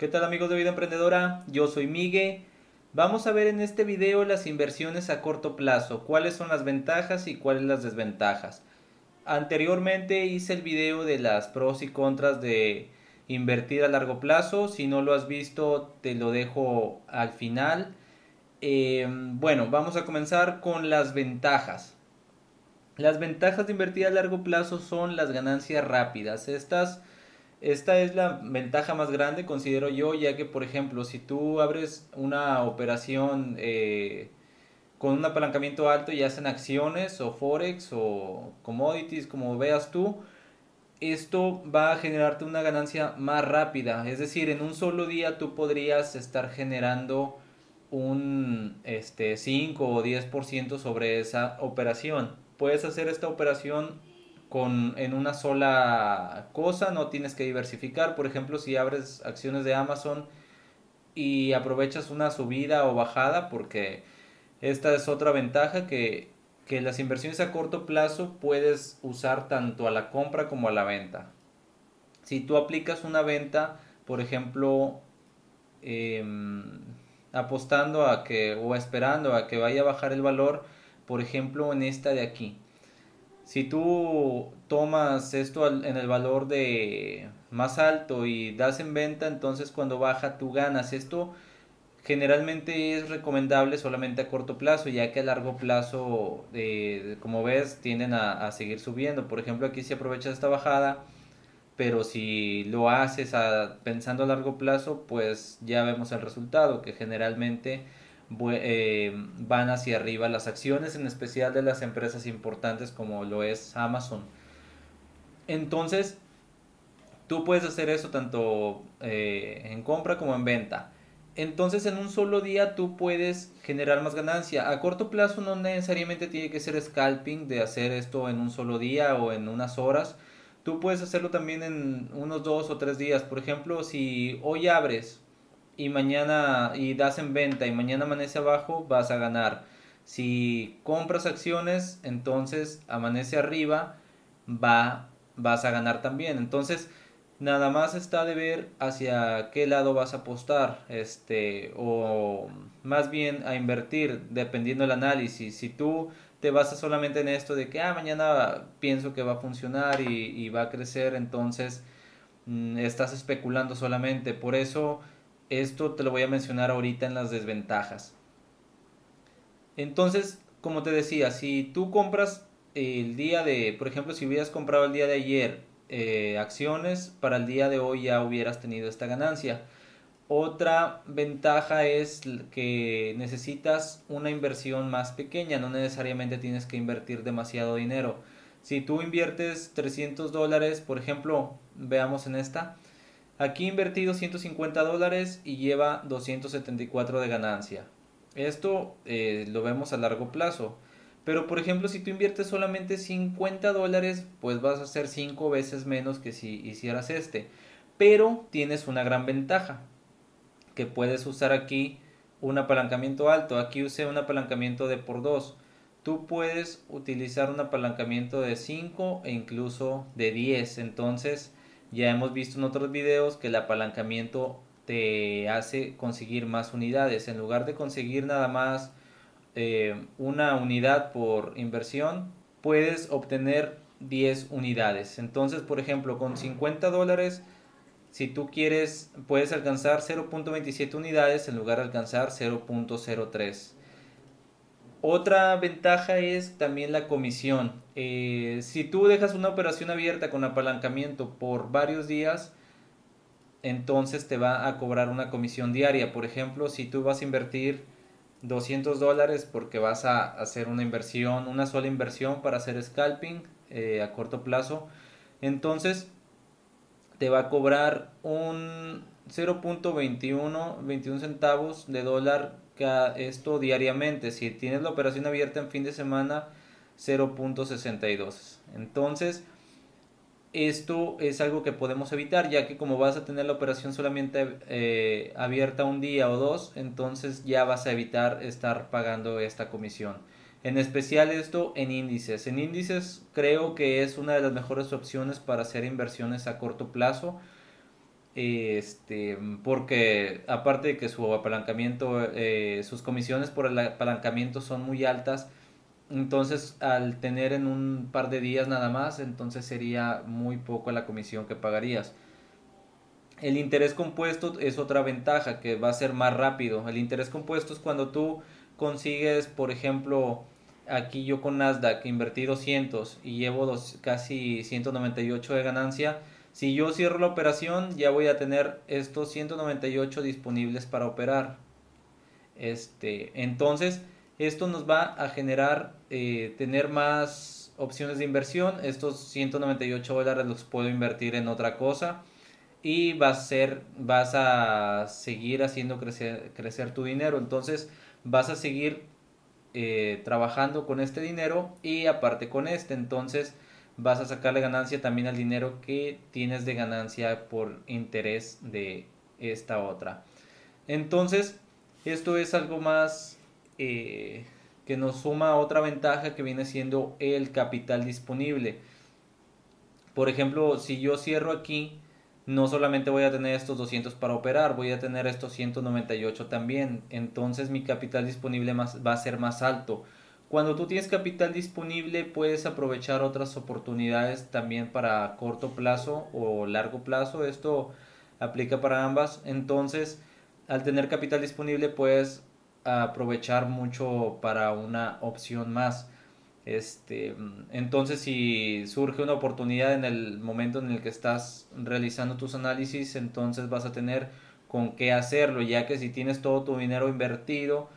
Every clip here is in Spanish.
¿Qué tal amigos de Vida Emprendedora? Yo soy Migue. Vamos a ver en este video las inversiones a corto plazo, cuáles son las ventajas y cuáles las desventajas. Anteriormente hice el video de las pros y contras de invertir a largo plazo. Si no lo has visto, te lo dejo al final. Eh, bueno, vamos a comenzar con las ventajas. Las ventajas de invertir a largo plazo son las ganancias rápidas. Estas esta es la ventaja más grande, considero yo, ya que, por ejemplo, si tú abres una operación eh, con un apalancamiento alto, ya en acciones o forex o commodities, como veas tú, esto va a generarte una ganancia más rápida. Es decir, en un solo día tú podrías estar generando un este, 5 o 10% sobre esa operación. Puedes hacer esta operación con, en una sola cosa, no tienes que diversificar. Por ejemplo, si abres acciones de Amazon y aprovechas una subida o bajada, porque esta es otra ventaja que, que las inversiones a corto plazo puedes usar tanto a la compra como a la venta. Si tú aplicas una venta, por ejemplo, em, apostando a que o esperando a que vaya a bajar el valor, por ejemplo en esta de aquí si tú tomas esto en el valor de más alto y das en venta, entonces cuando baja tú ganas. Esto generalmente es recomendable solamente a corto plazo, ya que a largo plazo, eh, como ves, tienden a, seguir subiendo. Por ejemplo, aquí se aprovecha esta bajada, pero si lo haces pensando a largo plazo, pues ya vemos el resultado, que generalmente eh, van hacia arriba las acciones, en especial de las empresas importantes como lo es Amazon. Entonces, tú puedes hacer eso tanto eh, en compra como en venta. Entonces, en un solo día tú puedes generar más ganancia. A corto plazo no necesariamente tiene que ser scalping de hacer esto en un solo día o en unas horas. Tú puedes hacerlo también en unos dos o tres días. Por ejemplo, si hoy abres y mañana y das en venta y mañana amanece abajo, vas a ganar. Si compras acciones, entonces amanece arriba, va, vas a ganar también. Entonces, nada más está de ver hacia qué lado vas a apostar, este, o más bien a invertir, dependiendo del análisis. Si tú te basas solamente en esto de que, ah, mañana pienso que va a funcionar y, va a crecer, entonces mm, estás especulando solamente. Por eso, esto te lo voy a mencionar ahorita en las desventajas. Entonces, como te decía, si tú compras el día de, por ejemplo, si hubieras comprado el día de ayer eh, acciones, para el día de hoy ya hubieras tenido esta ganancia. Otra ventaja es que necesitas una inversión más pequeña, no necesariamente tienes que invertir demasiado dinero. Si tú inviertes 300 dólares, por ejemplo, veamos en esta, Aquí invertí 250 dólares y lleva 274 de ganancia. Esto eh, lo vemos a largo plazo. Pero por ejemplo, si tú inviertes solamente 50 dólares, pues vas a hacer 5 veces menos que si hicieras este. Pero tienes una gran ventaja, que puedes usar aquí un apalancamiento alto. Aquí usé un apalancamiento de por 2. Tú puedes utilizar un apalancamiento de 5 e incluso de 10. Entonces, ya hemos visto en otros videos que el apalancamiento te hace conseguir más unidades. En lugar de conseguir nada más eh, una unidad por inversión, puedes obtener 10 unidades. Entonces, por ejemplo, con 50 dólares, si tú quieres, puedes alcanzar 0.27 unidades en lugar de alcanzar 0.03. Otra ventaja es también la comisión. Eh, si tú dejas una operación abierta con apalancamiento por varios días, entonces te va a cobrar una comisión diaria. Por ejemplo, si tú vas a invertir 200 dólares porque vas a hacer una inversión, una sola inversión para hacer scalping eh, a corto plazo, entonces te va a cobrar un 0.21 21 centavos de dólar esto diariamente. Si tienes la operación abierta en fin de semana, 0.62. Entonces, esto es algo que podemos evitar, ya que como vas a tener la operación solamente eh, abierta un día o dos, entonces ya vas a evitar estar pagando esta comisión. En especial esto en índices. En índices creo que es una de las mejores opciones para hacer inversiones a corto plazo este, porque aparte de que su apalancamiento, eh, sus comisiones por el apalancamiento son muy altas, entonces al tener en un par de días nada más, entonces sería muy poco la comisión que pagarías. El interés compuesto es otra ventaja que va a ser más rápido. El interés compuesto es cuando tú consigues, por ejemplo, aquí yo con Nasdaq invertí 200 y llevo dos, casi 198 de ganancia si yo cierro la operación, ya voy a tener estos 198 disponibles para operar. Este, entonces, esto nos va a generar eh, tener más opciones de inversión. Estos 198 dólares los puedo invertir en otra cosa y va a ser, vas a seguir haciendo crecer, crecer tu dinero. Entonces, vas a seguir eh, trabajando con este dinero y aparte con este. Entonces, vas a sacarle ganancia también al dinero que tienes de ganancia por interés de esta otra. Entonces, esto es algo más eh, que nos suma otra ventaja que viene siendo el capital disponible. Por ejemplo, si yo cierro aquí, no solamente voy a tener estos 200 para operar, voy a tener estos 198 también. Entonces mi capital disponible más, va a ser más alto. Cuando tú tienes capital disponible puedes aprovechar otras oportunidades también para corto plazo o largo plazo. Esto aplica para ambas. Entonces, al tener capital disponible puedes aprovechar mucho para una opción más. Este, entonces, si surge una oportunidad en el momento en el que estás realizando tus análisis, entonces vas a tener con qué hacerlo, ya que si tienes todo tu dinero invertido,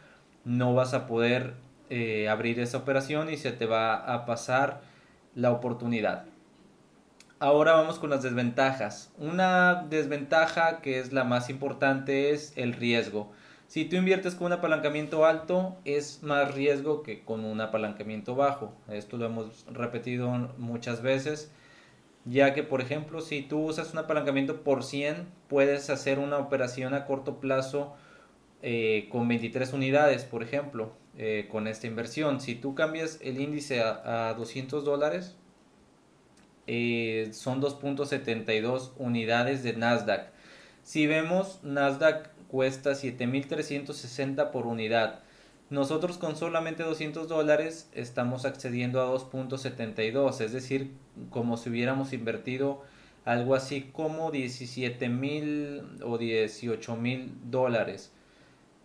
no vas a poder eh, abrir esa operación y se te va a pasar la oportunidad. Ahora vamos con las desventajas. Una desventaja que es la más importante es el riesgo. Si tú inviertes con un apalancamiento alto, es más riesgo que con un apalancamiento bajo. Esto lo hemos repetido muchas veces, ya que por ejemplo, si tú usas un apalancamiento por 100, puedes hacer una operación a corto plazo eh, con 23 unidades, por ejemplo. Eh, con esta inversión. Si tú cambias el índice a, 200 dólares, eh, son 2.72 unidades de Nasdaq. Si vemos, Nasdaq cuesta 7.360 por unidad. Nosotros con solamente 200 dólares estamos accediendo a 2.72, es decir, como si hubiéramos invertido algo así como 17.000 o 18.000 dólares.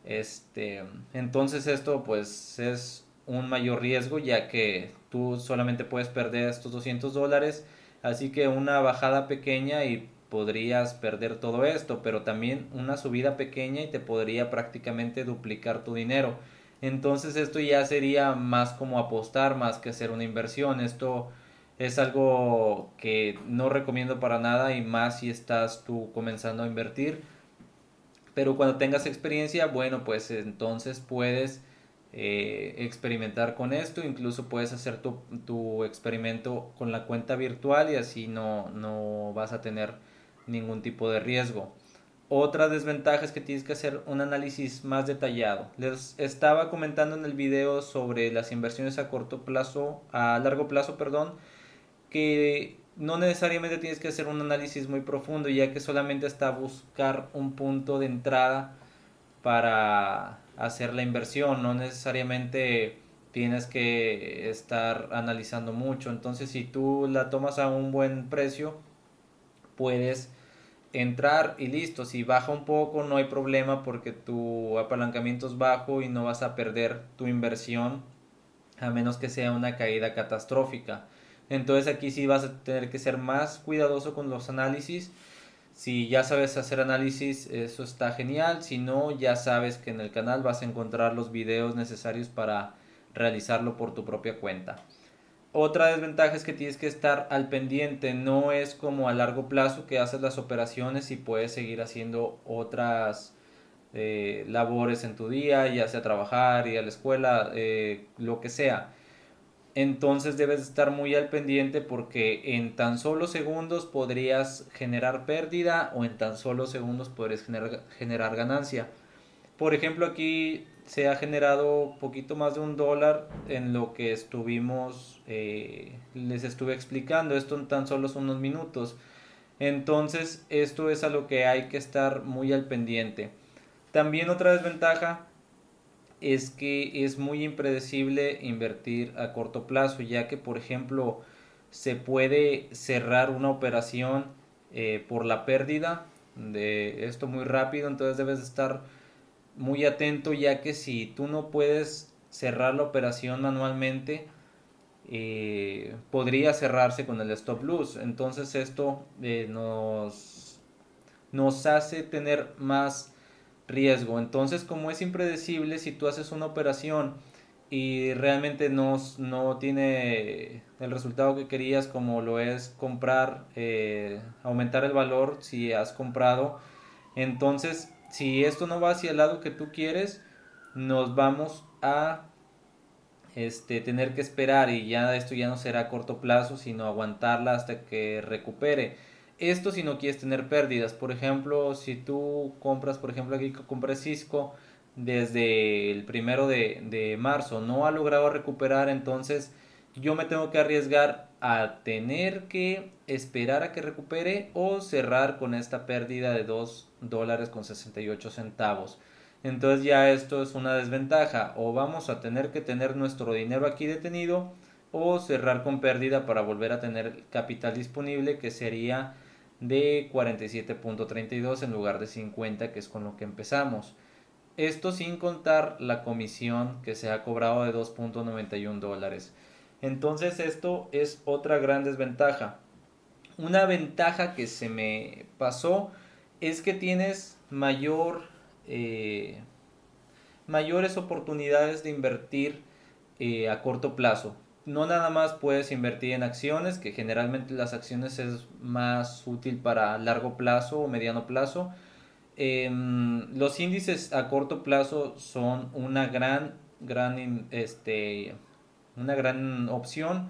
Este, entonces esto pues es un mayor riesgo ya que tú solamente puedes perder estos 200 dólares, así que una bajada pequeña y podrías perder todo esto, pero también una subida pequeña y te podría prácticamente duplicar tu dinero. Entonces esto ya sería más como apostar más que hacer una inversión. Esto es algo que no recomiendo para nada y más si estás tú comenzando a invertir pero cuando tengas experiencia, bueno, pues entonces puedes eh, experimentar con esto, incluso puedes hacer tu, tu, experimento con la cuenta virtual y así no, no vas a tener ningún tipo de riesgo. Otra desventaja es que tienes que hacer un análisis más detallado. Les estaba comentando en el video sobre las inversiones a corto plazo, a largo plazo, perdón, que no necesariamente tienes que hacer un análisis muy profundo, ya que solamente está buscar un punto de entrada para hacer la inversión, no necesariamente tienes que estar analizando mucho. Entonces, si tú la tomas a un buen precio, puedes entrar y listo. Si baja un poco, no hay problema porque tu apalancamiento es bajo y no vas a perder tu inversión a menos que sea una caída catastrófica. Entonces aquí sí vas a tener que ser más cuidadoso con los análisis. Si ya sabes hacer análisis, eso está genial. Si no, ya sabes que en el canal vas a encontrar los videos necesarios para realizarlo por tu propia cuenta. Otra desventaja es que tienes que estar al pendiente, no es como a largo plazo que haces las operaciones y puedes seguir haciendo otras eh, labores en tu día, ya sea trabajar, ir a la escuela, eh, lo que sea entonces debes estar muy al pendiente porque en tan solo segundos podrías generar pérdida o en tan solo segundos podrías generar, ganancia. Por ejemplo, aquí se ha generado poquito más de un dólar en lo que estuvimos, eh, les estuve explicando. Esto en tan solo unos minutos. Entonces esto es a lo que hay que estar muy al pendiente. También otra desventaja es que es muy impredecible invertir a corto plazo, ya que por ejemplo se puede cerrar una operación eh, por la pérdida de esto muy rápido, entonces debes estar muy atento ya que si tú no puedes cerrar la operación manualmente, eh, podría cerrarse con el stop loss. Entonces esto eh, nos, nos hace tener más riesgo. Entonces como es impredecible, si tú haces una operación y realmente no, no tiene el resultado que querías como lo es comprar, eh, aumentar el valor si has comprado, entonces si esto no va hacia el lado que tú quieres, nos vamos a este, tener que esperar y ya esto ya no será a corto plazo, sino aguantarla hasta que recupere. Esto si no quieres tener pérdidas. Por ejemplo, si tú compras, por ejemplo, aquí compré Cisco desde el primero de, de marzo, no ha logrado recuperar, entonces yo me tengo que arriesgar a tener que esperar a que recupere o cerrar con esta pérdida de 2 dólares con 68 centavos. Entonces ya esto es una desventaja. O vamos a tener que tener nuestro dinero aquí detenido o cerrar con pérdida para volver a tener capital disponible que sería de 47.32 en lugar de 50 que es con lo que empezamos. Esto sin contar la comisión que se ha cobrado de 2.91 dólares. Entonces esto es otra gran desventaja. Una ventaja que se me pasó es que tienes mayor eh, mayores oportunidades de invertir eh, a corto plazo. No nada más puedes invertir en acciones, que generalmente las acciones es más útil para largo plazo o mediano plazo. Em, los índices a corto plazo son una gran, gran, este, una gran opción,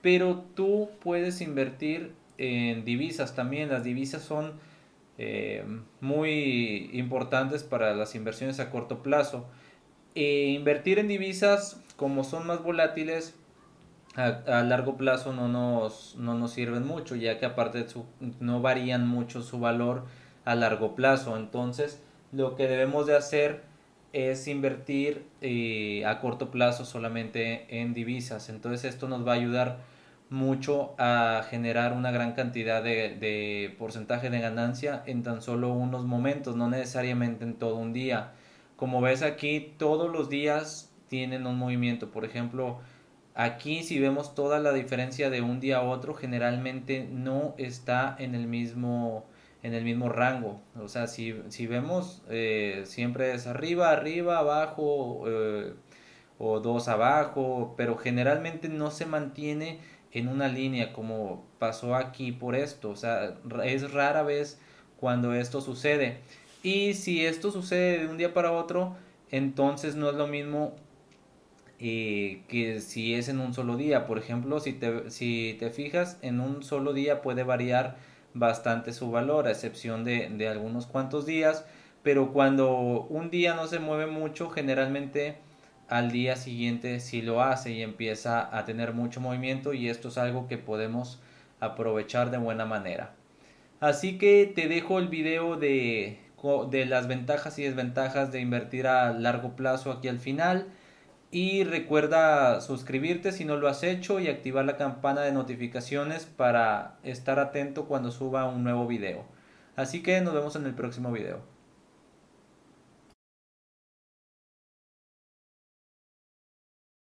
pero tú puedes invertir en divisas también. Las divisas son eh, muy importantes para las inversiones a corto plazo. E invertir en divisas, como son más volátiles, a, largo plazo no nos, no nos sirven mucho, ya que aparte no varían mucho su valor a largo plazo. Entonces, lo que debemos de hacer es invertir eh, a corto plazo solamente en divisas. Entonces, esto nos va a ayudar mucho a generar una gran cantidad de, porcentaje de ganancia en tan solo unos momentos, no necesariamente en todo un día. Como ves aquí, todos los días tienen un movimiento. Por ejemplo, aquí si vemos toda la diferencia de un día a otro, generalmente no está en el mismo en el mismo rango. O sea, si, si vemos eh, siempre es arriba, arriba, abajo eh, o dos abajo, pero generalmente no se mantiene en una línea como pasó aquí por esto. O sea, es rara vez cuando esto sucede. Y si esto sucede de un día para otro, entonces no es lo mismo eh, que si es en un solo día. Por ejemplo, si te, si te fijas, en un solo día puede variar bastante su valor, a excepción de, de algunos cuantos días. Pero cuando un día no se mueve mucho, generalmente al día siguiente si lo hace y empieza a tener mucho movimiento y esto es algo que podemos aprovechar de buena manera. Así que te dejo el video de, de las ventajas y desventajas de invertir a largo plazo aquí al final. Y recuerda suscribirte si no lo has hecho y activar la campana de notificaciones para estar atento cuando suba un nuevo video. Así que nos vemos en el próximo video.